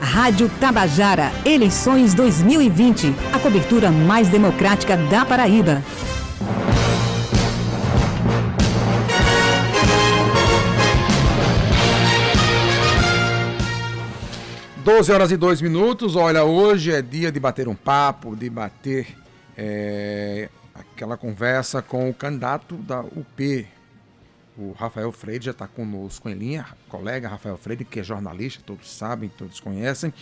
Rádio Tabajara, eleições 2020. A cobertura mais democrática da Paraíba. 12 horas e 2 minutos. Olha, hoje é dia de bater um papo, de bater é, aquela conversa com o candidato da UP, o Rafael Freire, já está conosco em linha, colega Rafael Freire, que é jornalista, todos sabem, todos conhecem.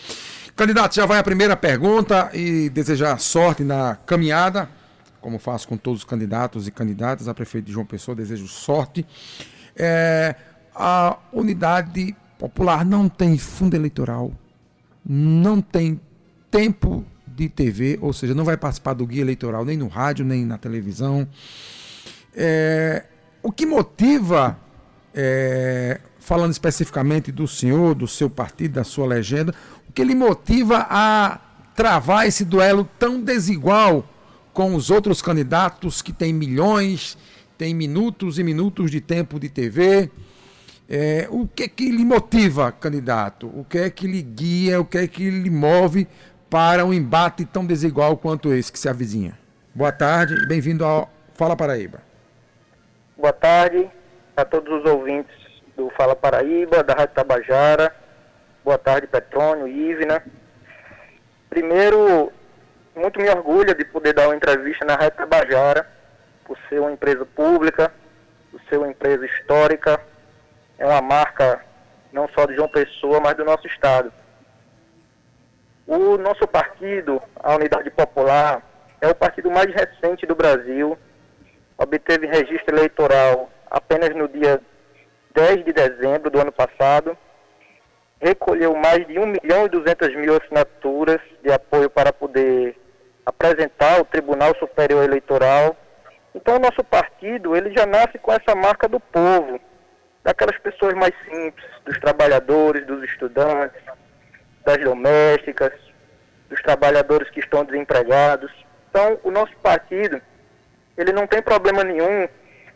Candidato, já vai a primeira pergunta e desejar sorte na caminhada, como faço com todos os candidatos e candidatas a prefeito de João Pessoa, desejo sorte. É, a unidade popular não tem fundo eleitoral não tem tempo de TV, ou seja, não vai participar do guia eleitoral nem no rádio, nem na televisão. É, o que motiva, é, falando especificamente do senhor, do seu partido, da sua legenda, o que lhe motiva a travar esse duelo tão desigual com os outros candidatos que têm milhões, têm minutos e minutos de tempo de TV? É, o que é que lhe motiva, candidato? O que é que lhe guia? O que é que lhe move para um embate tão desigual quanto esse que se avizinha? Boa tarde e bem-vindo ao Fala Paraíba. Boa tarde a todos os ouvintes do Fala Paraíba, da Rádio Tabajara. Boa tarde, Petrônio, Ivna. Primeiro, muito me orgulho de poder dar uma entrevista na Rádio Tabajara, por ser uma empresa pública, por ser uma empresa histórica, é uma marca não só de João Pessoa, mas do nosso Estado. O nosso partido, a Unidade Popular, é o partido mais recente do Brasil, obteve registro eleitoral apenas no dia 10 de dezembro do ano passado, recolheu mais de 1 milhão e 200 mil assinaturas de apoio para poder apresentar ao Tribunal Superior Eleitoral. Então, o nosso partido ele já nasce com essa marca do povo, daquelas pessoas mais simples, dos trabalhadores, dos estudantes, das domésticas, dos trabalhadores que estão desempregados. Então, o nosso partido, ele não tem problema nenhum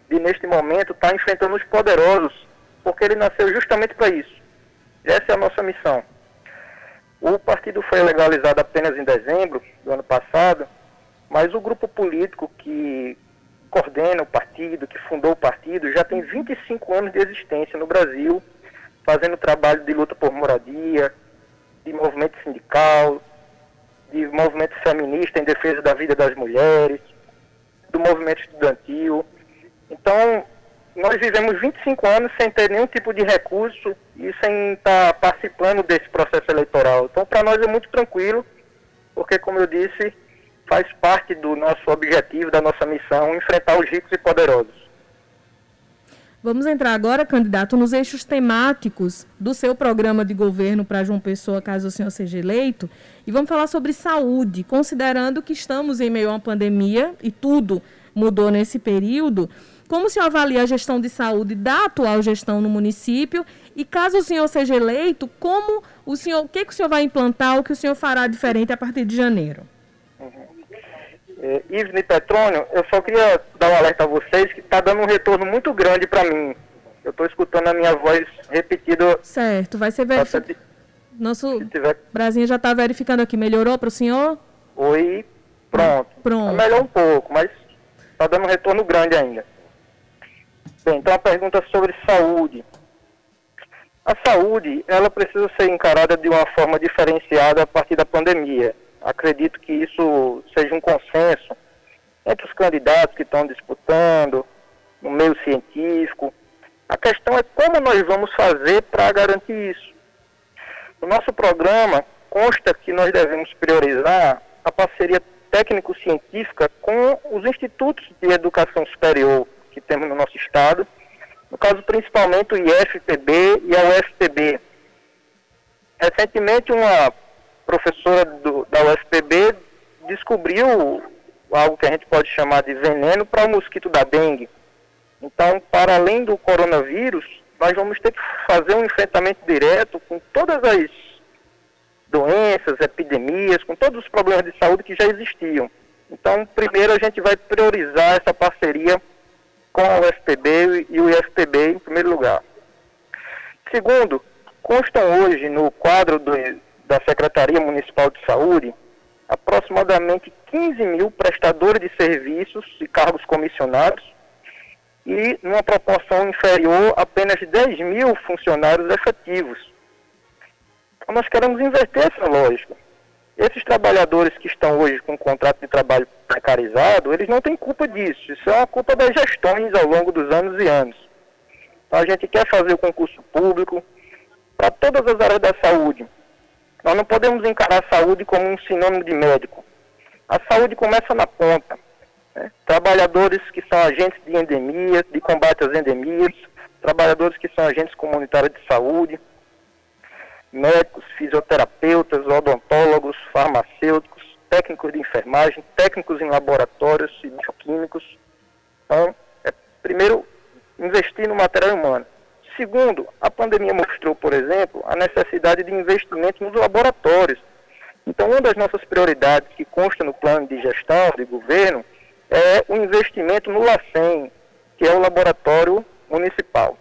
de, neste momento, estar tá enfrentando os poderosos, porque ele nasceu justamente para isso. Essa é a nossa missão. O partido foi legalizado apenas em dezembro do ano passado, mas o grupo político que coordena o partido, que fundou o partido, já tem 25 anos de existência no Brasil, fazendo trabalho de luta por moradia, de movimento sindical, de movimento feminista em defesa da vida das mulheres, do movimento estudantil. Então, nós vivemos 25 anos sem ter nenhum tipo de recurso e sem estar participando desse processo eleitoral. Então, para nós é muito tranquilo, porque, como eu disse, faz parte do nosso objetivo, da nossa missão, enfrentar os ricos e poderosos. Vamos entrar agora, candidato, nos eixos temáticos do seu programa de governo para João Pessoa, caso o senhor seja eleito. E vamos falar sobre saúde, considerando que estamos em meio a uma pandemia e tudo mudou nesse período. Como o senhor avalia a gestão de saúde da atual gestão no município? E caso o senhor seja eleito, como o senhor, o que, que o senhor vai implantar, o que o senhor fará diferente a partir de janeiro? É, Ivne Petrônio, eu só queria dar um alerta a vocês que está dando um retorno muito grande para mim. Eu estou escutando a minha voz repetida. Certo, vai ser verificado. Nosso tiver... Brasinha já está verificando aqui. Melhorou para o senhor? Oi, pronto. Pronto. Tá melhor um pouco, mas está dando um retorno grande ainda. Bem, então a pergunta sobre saúde. A saúde, ela precisa ser encarada de uma forma diferenciada a partir da pandemia acredito que isso seja um consenso entre os candidatos que estão disputando, no meio científico. A questão é como nós vamos fazer para garantir isso. No nosso programa consta que nós devemos priorizar a parceria técnico-científica com os institutos de educação superior que temos no nosso estado, no caso principalmente o IFPB e a UFPB. Recentemente, uma professora do, da UFPB descobriu algo que a gente pode chamar de veneno para o mosquito da dengue. Então, para além do coronavírus, nós vamos ter que fazer um enfrentamento direto com todas as doenças, epidemias, com todos os problemas de saúde que já existiam. Então, primeiro a gente vai priorizar essa parceria com a UFPB e o IFPB em primeiro lugar. Segundo, constam hoje no quadro do, da Secretaria Municipal de Saúde, aproximadamente 15 mil prestadores de serviços e cargos comissionados e, numa proporção inferior, apenas 10 mil funcionários efetivos. Então, nós queremos inverter essa lógica. Esses trabalhadores que estão hoje com contrato de trabalho precarizado, eles não têm culpa disso. Isso é uma culpa das gestões ao longo dos anos e anos. Então, a gente quer fazer o concurso público para todas as áreas da saúde. Nós não podemos encarar a saúde como um sinônimo de médico. A saúde começa na ponta. Né? Trabalhadores que são agentes de endemia, de combate às endemias, trabalhadores que são agentes comunitários de saúde, médicos, fisioterapeutas, odontólogos, farmacêuticos, técnicos de enfermagem, técnicos em laboratórios e bioquímicos. Então, é, primeiro, investir no material humano. Segundo, a pandemia mostrou, por exemplo, a necessidade de investimento nos laboratórios. Então, uma das nossas prioridades que consta no plano de gestão de governo é o investimento no LACEN, que é o laboratório municipal.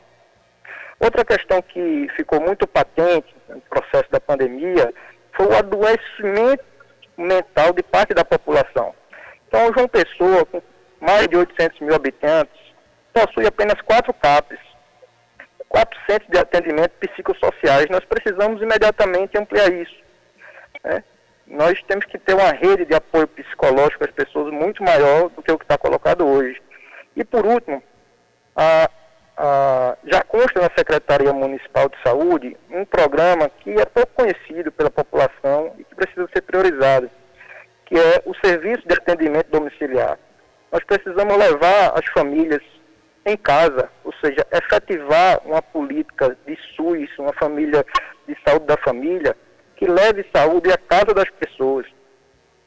Outra questão que ficou muito patente no processo da pandemia foi o adoecimento mental de parte da população. Então, João Pessoa, com mais de 800 mil habitantes, possui apenas quatro CAPs, quatro centros de atendimento psicossociais. Nós precisamos imediatamente ampliar isso. Né? Nós temos que ter uma rede de apoio psicológico às pessoas muito maior do que o que está colocado hoje. E, por último, a, a, já consta na Secretaria Municipal de Saúde um programa que é pouco conhecido pela população e que precisa ser priorizado, que é o Serviço de Atendimento Domiciliar. Nós precisamos levar as famílias em casa, ou seja, efetivar uma política de SUS, uma família de saúde da família, que leve saúde à casa das pessoas,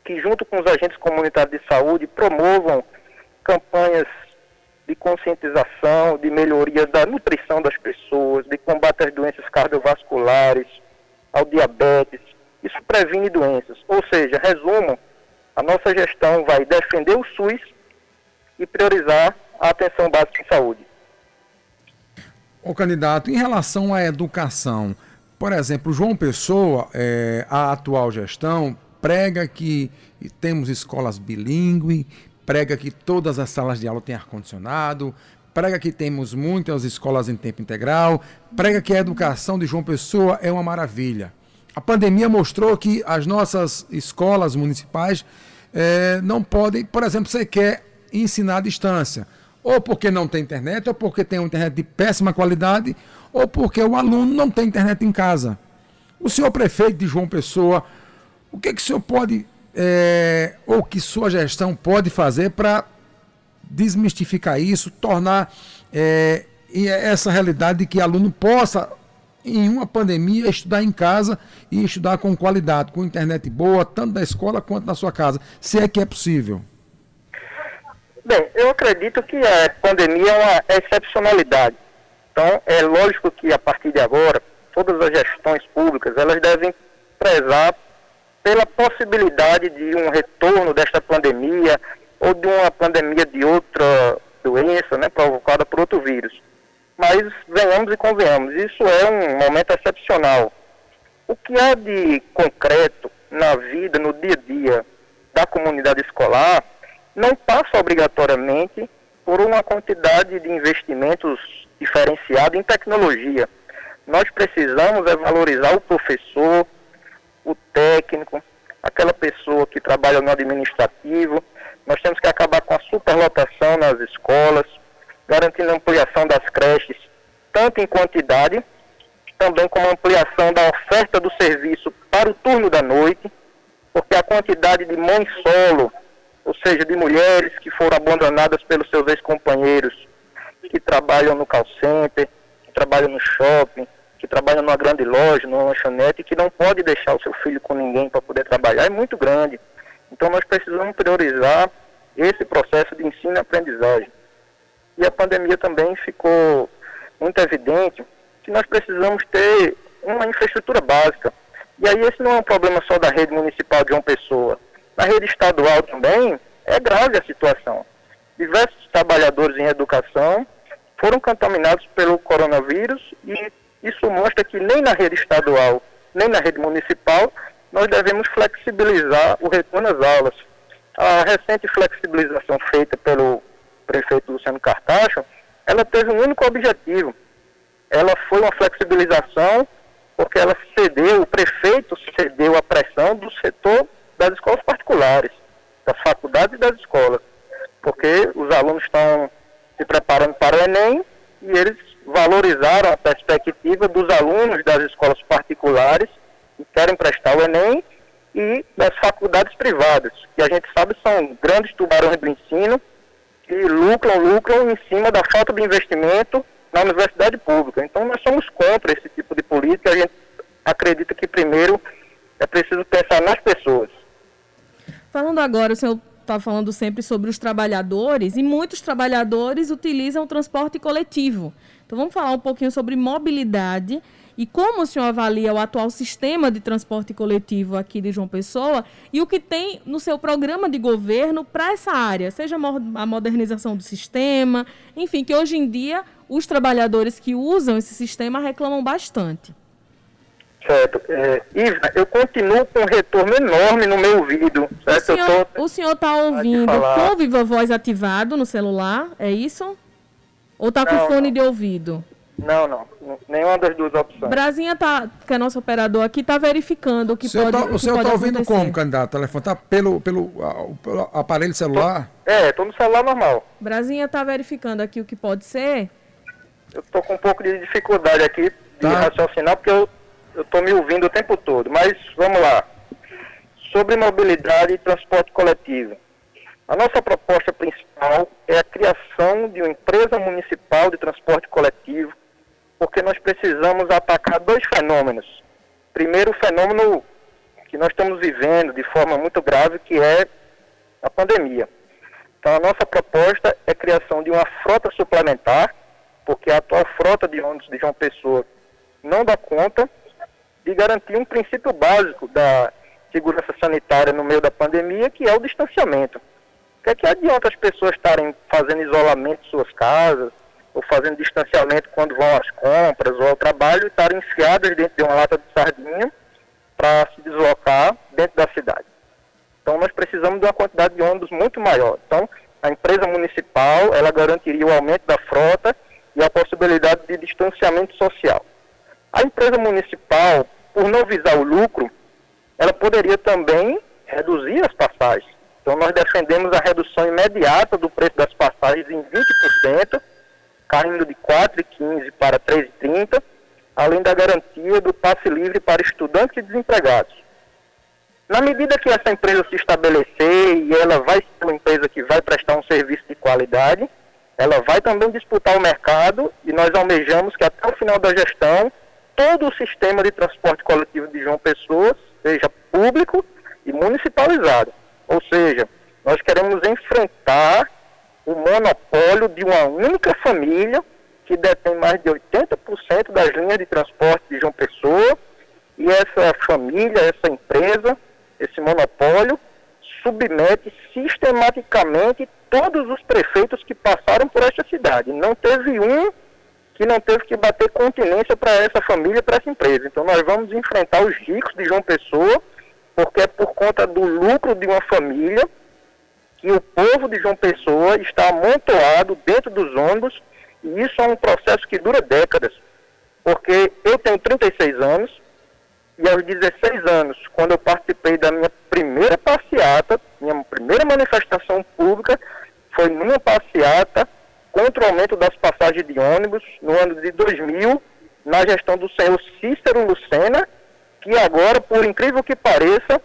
que junto com os agentes comunitários de saúde promovam campanhas de conscientização, de melhoria da nutrição das pessoas, de combate às doenças cardiovasculares, ao diabetes. Isso previne doenças. Ou seja, resumo, a nossa gestão vai defender o SUS e priorizar a atenção básica em saúde. O candidato, em relação à educação, por exemplo, João Pessoa, é, a atual gestão, prega que temos escolas bilíngues, prega que todas as salas de aula têm ar-condicionado, prega que temos muitas escolas em tempo integral, prega que a educação de João Pessoa é uma maravilha. A pandemia mostrou que as nossas escolas municipais é, não podem, por exemplo, você quer ensinar à distância ou porque não tem internet, ou porque tem uma internet de péssima qualidade, ou porque o aluno não tem internet em casa. O senhor prefeito de João Pessoa, o que, que o senhor pode, é, ou que sua gestão pode fazer para desmistificar isso, tornar é, essa realidade de que aluno possa, em uma pandemia, estudar em casa e estudar com qualidade, com internet boa, tanto na escola quanto na sua casa, se é que é possível? Bem, eu acredito que a pandemia é uma excepcionalidade. Então, é lógico que a partir de agora, todas as gestões públicas, elas devem prezar pela possibilidade de um retorno desta pandemia ou de uma pandemia de outra doença, né, provocada por outro vírus. Mas venhamos e convenhamos, isso é um momento excepcional. O que há de concreto na vida, no dia a dia da comunidade escolar, não passa obrigatoriamente por uma quantidade de investimentos diferenciado em tecnologia. Nós precisamos é valorizar o professor, o técnico, aquela pessoa que trabalha no administrativo. Nós temos que acabar com a superlotação nas escolas, garantindo a ampliação das creches, tanto em quantidade, também como ampliação da oferta do serviço para o turno da noite, porque a quantidade de mães solo ou seja, de mulheres que foram abandonadas pelos seus ex-companheiros, que trabalham no call center, que trabalham no shopping, que trabalham numa grande loja, numa lanchonete, que não pode deixar o seu filho com ninguém para poder trabalhar, é muito grande. Então nós precisamos priorizar esse processo de ensino e aprendizagem. E a pandemia também ficou muito evidente que nós precisamos ter uma infraestrutura básica. E aí esse não é um problema só da rede municipal de João Pessoa na rede estadual também é grave a situação. Diversos trabalhadores em educação foram contaminados pelo coronavírus e isso mostra que nem na rede estadual nem na rede municipal, nós devemos flexibilizar o retorno às aulas. A recente flexibilização feita pelo prefeito Luciano Cartacho, ela teve um único objetivo. Ela foi uma flexibilização porque ela cedeu, o prefeito cedeu a pressão do setor das escolas particulares, das faculdades e das escolas, porque os alunos estão se preparando para o Enem e eles valorizaram a perspectiva dos alunos das escolas particulares que querem prestar o Enem e das faculdades privadas, que a gente sabe são grandes tubarões do ensino que lucram, lucram em cima da falta de investimento na universidade pública. Então nós somos contra esse tipo de política, a gente acredita que primeiro é preciso pensar nas pessoas. Falando agora, o senhor está falando sempre sobre os trabalhadores e muitos trabalhadores utilizam o transporte coletivo. Então vamos falar um pouquinho sobre mobilidade e como o senhor avalia o atual sistema de transporte coletivo aqui de João Pessoa e o que tem no seu programa de governo para essa área, seja a modernização do sistema, enfim, que hoje em dia os trabalhadores que usam esse sistema reclamam bastante. Certo. É, Iva, eu continuo com um retorno enorme no meu ouvido. Certo? O senhor está ouvindo com o Viva Voz ativado no celular, é isso? Ou está com fone não. de ouvido? Não, não. Nenhuma das duas opções. Brasinha, tá, que é nosso operador aqui, está verificando o que senhor pode tá, O senhor está ouvindo como, candidato? O telefone está pelo, pelo, pelo aparelho celular? Tô, é, estou no celular normal. Brasinha está verificando aqui o que pode ser? Eu estou com um pouco de dificuldade aqui de tá. raciocinar, porque eu eu estou me ouvindo o tempo todo, mas vamos lá. Sobre mobilidade e transporte coletivo. A nossa proposta principal é a criação de uma empresa municipal de transporte coletivo, porque nós precisamos atacar dois fenômenos. Primeiro, o fenômeno que nós estamos vivendo de forma muito grave, que é a pandemia. Então, a nossa proposta é a criação de uma frota suplementar, porque a atual frota de ônibus de João Pessoa não dá conta de garantir um princípio básico da segurança sanitária no meio da pandemia, que é o distanciamento. O que é que adianta as pessoas estarem fazendo isolamento em suas casas, ou fazendo distanciamento quando vão às compras ou ao trabalho, e estarem enfiadas dentro de uma lata de sardinha para se deslocar dentro da cidade. Então nós precisamos de uma quantidade de ônibus muito maior. Então a empresa municipal, ela garantiria o aumento da frota e a possibilidade de distanciamento social. A empresa municipal, por não visar o lucro, ela poderia também reduzir as passagens. Então nós defendemos a redução imediata do preço das passagens em 20%, caindo de 4,15 para 3,30, além da garantia do passe livre para estudantes e desempregados. Na medida que essa empresa se estabelecer e ela vai ser uma empresa que vai prestar um serviço de qualidade, ela vai também disputar o mercado e nós almejamos que até o final da gestão todo o sistema de transporte coletivo de João Pessoa seja público e municipalizado. Ou seja, nós queremos enfrentar o monopólio de uma única família que detém mais de 80% das linhas de transporte de João Pessoa e essa família, essa empresa, esse monopólio submete sistematicamente todos os prefeitos que passaram por esta cidade. Não teve um que não teve que bater continência para essa família, para essa empresa. Então nós vamos enfrentar os ricos de João Pessoa, porque é por conta do lucro de uma família que o povo de João Pessoa está amontoado dentro dos ônibus, e isso é um processo que dura décadas. Porque eu tenho 36 anos, e aos 16 anos, quando eu participei da minha primeira passeata, minha primeira manifestação pública, foi numa passeata contra o aumento das passagens de ônibus no ano de 2000, na gestão do senhor Cícero Lucena, que agora, por incrível que pareça,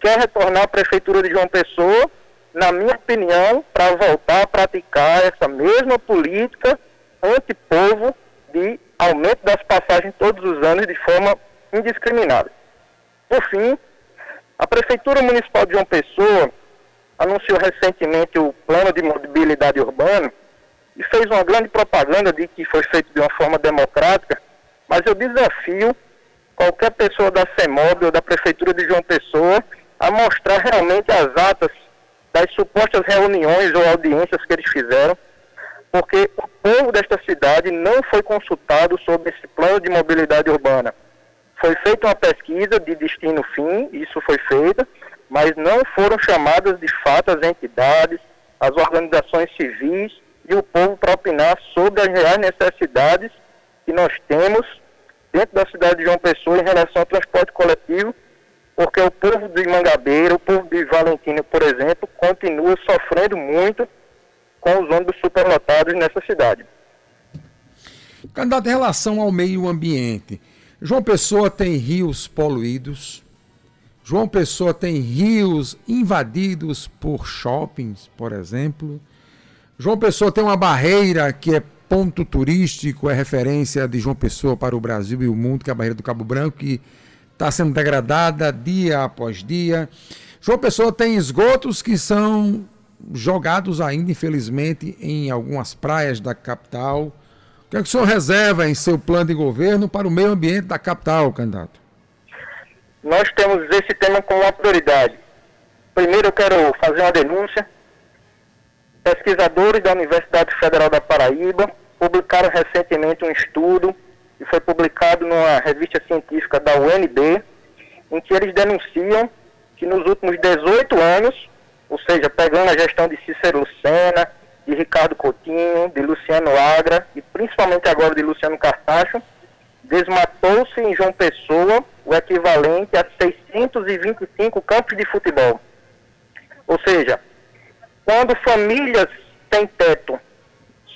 quer retornar à Prefeitura de João Pessoa, na minha opinião, para voltar a praticar essa mesma política antipovo de aumento das passagens todos os anos de forma indiscriminada. Por fim, a Prefeitura Municipal de João Pessoa anunciou recentemente o Plano de Mobilidade Urbana, e fez uma grande propaganda de que foi feito de uma forma democrática, mas eu desafio qualquer pessoa da CEMOB ou da Prefeitura de João Pessoa a mostrar realmente as atas das supostas reuniões ou audiências que eles fizeram, porque o povo desta cidade não foi consultado sobre esse plano de mobilidade urbana. Foi feita uma pesquisa de destino fim, isso foi feito, mas não foram chamadas de fato as entidades, as organizações civis e o povo para opinar sobre as reais necessidades que nós temos dentro da cidade de João Pessoa em relação ao transporte coletivo, porque o povo de Mangabeira, o povo de Valentina, por exemplo, continua sofrendo muito com os ônibus superlotados nessa cidade. Candidato, em relação ao meio ambiente, João Pessoa tem rios poluídos, João Pessoa tem rios invadidos por shoppings, por exemplo. João Pessoa tem uma barreira que é ponto turístico, é referência de João Pessoa para o Brasil e o mundo, que é a barreira do Cabo Branco, que está sendo degradada dia após dia. João Pessoa tem esgotos que são jogados ainda, infelizmente, em algumas praias da capital. O que, é que o senhor reserva em seu plano de governo para o meio ambiente da capital, candidato? Nós temos esse tema como uma prioridade. Primeiro, eu quero fazer uma denúncia. Pesquisadores da Universidade Federal da Paraíba publicaram recentemente um estudo que foi publicado numa revista científica da UNB, em que eles denunciam que nos últimos 18 anos, ou seja, pegando a gestão de Cícero Lucena, de Ricardo Coutinho, de Luciano Agra e principalmente agora de Luciano Cartacho, desmatou-se em João Pessoa o equivalente a 625 campos de futebol. Ou seja, quando famílias sem teto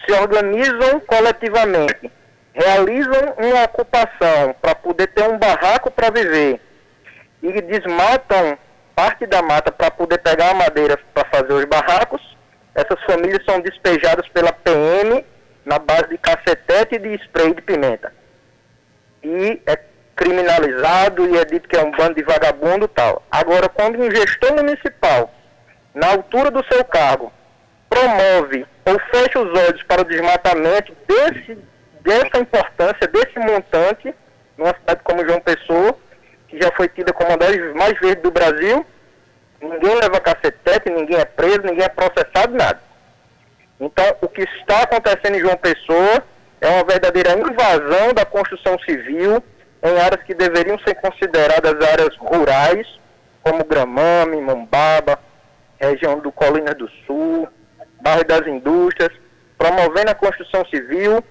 se organizam coletivamente, realizam uma ocupação para poder ter um barraco para viver e desmatam parte da mata para poder pegar a madeira para fazer os barracos, essas famílias são despejadas pela PM na base de cacetete e de spray de pimenta. E é criminalizado e é dito que é um bando de vagabundo tal. Agora, quando um gestor municipal, na altura do seu cargo, promove ou fecha os olhos para o desmatamento desse, dessa importância, desse montante, numa cidade como João Pessoa, que já foi tida como uma das mais verdes do Brasil, ninguém leva cacetete, ninguém é preso, ninguém é processado, nada. Então, o que está acontecendo em João Pessoa é uma verdadeira invasão da construção civil em áreas que deveriam ser consideradas áreas rurais, como Gramame, Mombaba, região do Colinas do Sul, bairro das Indústrias, promovendo a construção civil,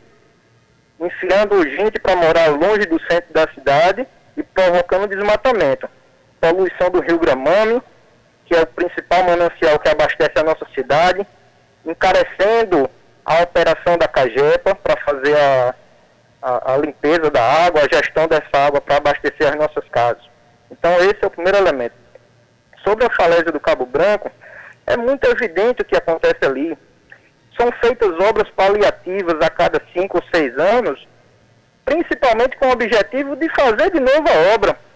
enfiando gente para morar longe do centro da cidade e provocando desmatamento. Poluição do rio Gramame, que é o principal manancial que abastece a nossa cidade, encarecendo a operação da Cagepa para fazer a, a, a, limpeza da água, a gestão dessa água para abastecer as nossas casas. Então esse é o primeiro elemento. Sobre a falésia do Cabo Branco, é muito evidente o que acontece ali. São feitas obras paliativas a cada cinco ou seis anos, principalmente com o objetivo de fazer de novo a obra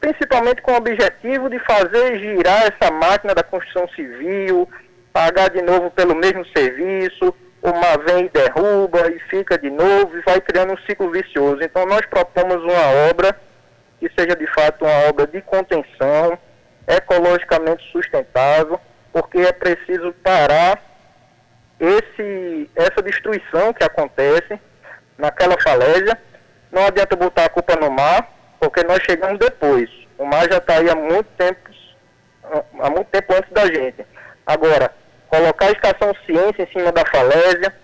principalmente com o objetivo de fazer girar essa máquina da construção civil, pagar de novo pelo mesmo serviço, uma vem e derruba e fica de novo e vai criando um ciclo vicioso. Então nós propomos uma obra que seja de fato uma obra de contenção, ecologicamente sustentável, porque é preciso parar esse, essa destruição que acontece naquela falésia. Não adianta botar a culpa no mar, porque nós chegamos depois. O mar já está aí há muito tempo, há muito tempo antes da gente. Agora, colocar a estação ciência em cima da falésia,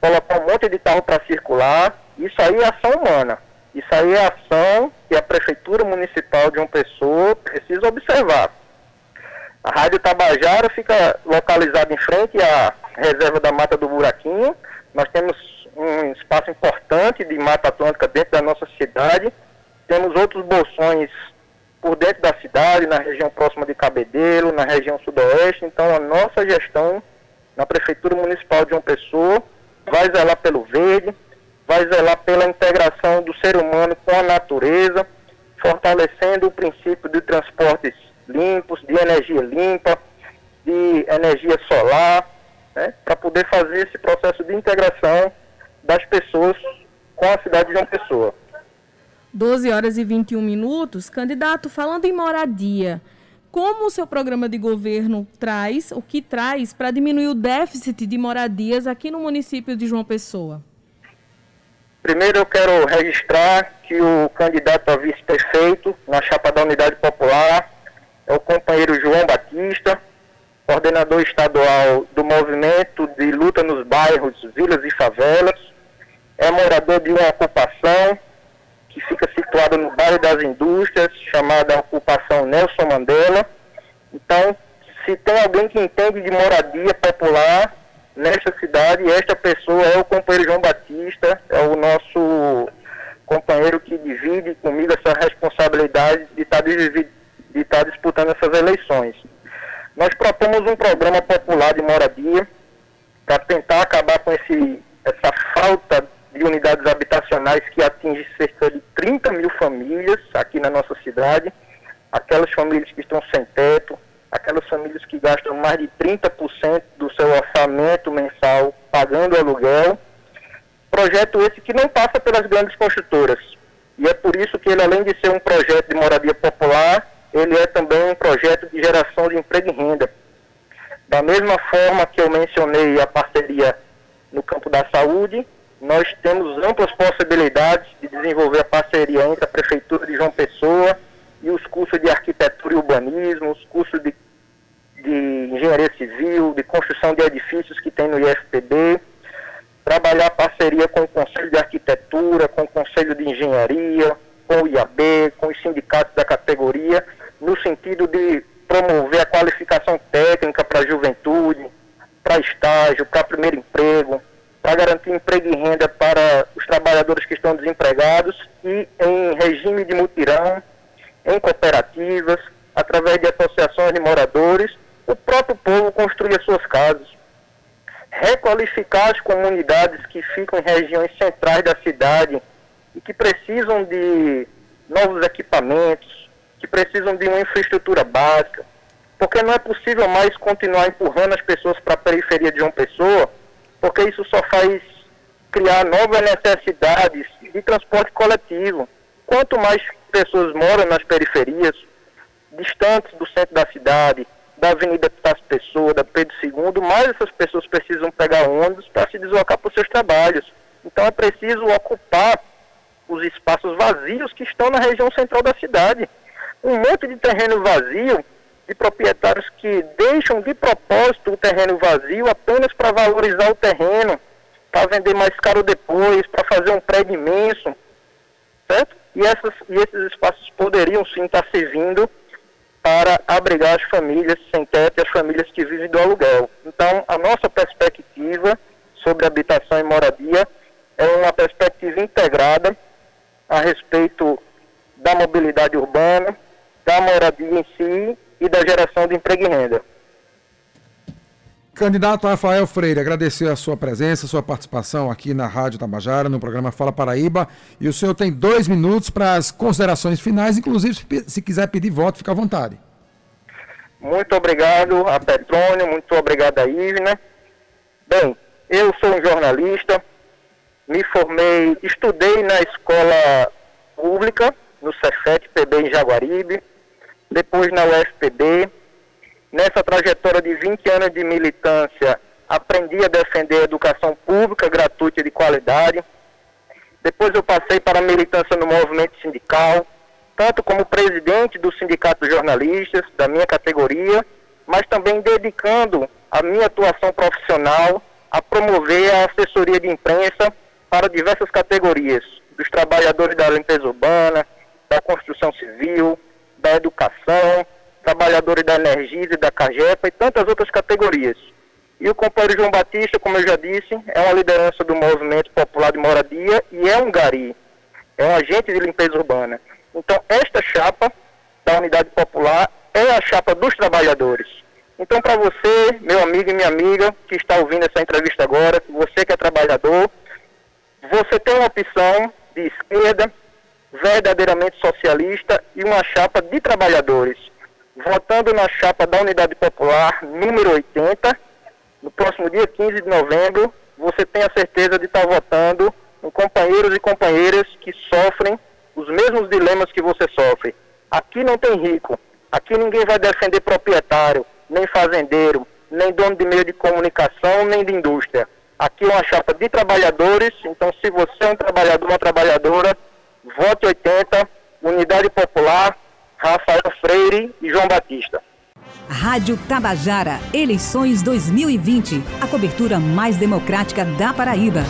colocar um monte de carro para circular, isso aí é ação humana. Isso aí é ação que a Prefeitura Municipal de uma pessoa precisa observar. A Rádio Tabajara fica localizada em frente à reserva da Mata do Buraquinho. Nós temos um espaço importante de Mata Atlântica dentro da nossa cidade temos outros bolsões por dentro da cidade, na região próxima de Cabedelo, na região sudoeste. Então, a nossa gestão na Prefeitura Municipal de João Pessoa vai zelar pelo verde, vai zelar pela integração do ser humano com a natureza, fortalecendo o princípio de transportes limpos, de energia limpa, de energia solar, né, para poder fazer esse processo de integração das pessoas com a cidade de João Pessoa. 12 horas e 21 minutos. Candidato, falando em moradia, como o seu programa de governo traz, o que traz para diminuir o déficit de moradias aqui no município de João Pessoa? Primeiro eu quero registrar que o candidato a vice-prefeito na chapa da Unidade Popular é o companheiro João Batista, coordenador estadual do movimento de luta nos bairros, vilas e favelas, é morador de uma ocupação que fica situada no bairro das indústrias, chamada ocupação Nelson Mandela. Então, se tem alguém que entende de moradia popular nesta cidade, esta pessoa é o companheiro João Batista, é o nosso companheiro que divide comigo essa responsabilidade de estar, de estar tá disputando essas eleições. Nós propomos um programa popular de moradia para tentar acabar com esse, essa falta de unidades habitacionais que atinge cerca de 30 mil famílias aqui na nossa cidade, aquelas famílias que estão sem teto, aquelas famílias que gastam mais de 30% do seu orçamento mensal pagando aluguel. Projeto esse que não passa pelas grandes construtoras. E é por isso que ele, além de ser um projeto de moradia popular, ele é também um projeto de geração de emprego e renda. Da mesma forma que eu mencionei a parceria no campo da saúde, nós temos amplas possibilidades de desenvolver a parceria entre a Prefeitura de João Pessoa e os cursos de arquitetura e urbanismo, os cursos de, de engenharia civil, de construção de edifícios que tem no IFPB, trabalhar parceria com o Conselho de Arquitetura, com o Conselho de Engenharia, com o IAB, com os sindicatos da categoria, no sentido de promover a qualificação técnica para a juventude, para estágio, para primeiro emprego, para garantir emprego e renda para os trabalhadores que estão desempregados e em regime de mutirão, em cooperativas, através de associações de moradores, o próprio povo construir as suas casas. Requalificar as comunidades que ficam em regiões centrais da cidade e que precisam de novos equipamentos, que precisam de uma infraestrutura básica, porque não é possível mais continuar empurrando as pessoas para a periferia de uma pessoa, porque isso só faz criar novas necessidades de transporte coletivo. Quanto mais pessoas moram nas periferias, distantes do centro da cidade, da Avenida Tasso Pessoa, da Pedro II, mais essas pessoas precisam pegar ônibus para se deslocar para os seus trabalhos. Então é preciso ocupar os espaços vazios que estão na região central da cidade. Um monte de terreno vazio, de proprietários que deixam de propósito o terreno vazio apenas para valorizar o terreno, para vender mais caro depois, para fazer um prédio imenso, certo? E, essas, e esses espaços poderiam sim estar servindo para abrigar as famílias sem teto e as famílias que vivem do aluguel. Então, a nossa perspectiva sobre habitação e moradia é uma perspectiva integrada a respeito da mobilidade urbana, da moradia em si e da geração de emprego e renda. Candidato Rafael Freire, agradecer a sua presença, a sua participação aqui na Rádio Tabajara, no programa Fala Paraíba. E o senhor tem dois minutos para as considerações finais, inclusive se quiser pedir voto, fica à vontade. Muito obrigado a Petrônio, muito obrigado a Ivna. Bem, eu sou um jornalista, me formei, estudei na escola pública, no Cefet PB em Jaguaribe, depois na UFPB. Nessa trajetória de 20 anos de militância, aprendi a defender a educação pública, gratuita e de qualidade. Depois eu passei para a militância no movimento sindical, tanto como presidente do Sindicato de Jornalistas, da minha categoria, mas também dedicando a minha atuação profissional a promover a assessoria de imprensa para diversas categorias, dos trabalhadores da limpeza urbana, da construção civil, da educação, trabalhadores da energia e da CAGEPA e tantas outras categorias. E o companheiro João Batista, como eu já disse, é uma liderança do movimento popular de moradia e é um gari, é um agente de limpeza urbana. Então, esta chapa da Unidade Popular é a chapa dos trabalhadores. Então, para você, meu amigo e minha amiga, que está ouvindo essa entrevista agora, você trabalhador, você tem uma opção de esquerda, verdadeiramente socialista e uma chapa de trabalhadores. Votando na chapa da Unidade Popular número 80, no próximo dia 15 de novembro, você tem a certeza de estar votando em companheiros e companheiras que sofrem os mesmos dilemas que você sofre. Aqui não tem rico, aqui ninguém vai defender proprietário, nem fazendeiro, nem dono de meio de comunicação, nem de indústria. Aqui é uma chapa de trabalhadores, então se você é um trabalhador ou uma trabalhadora, vote 80, Unidade Popular, Rafael Freire e João Batista. Rádio Tabajara, eleições 2020, a cobertura mais democrática da Paraíba.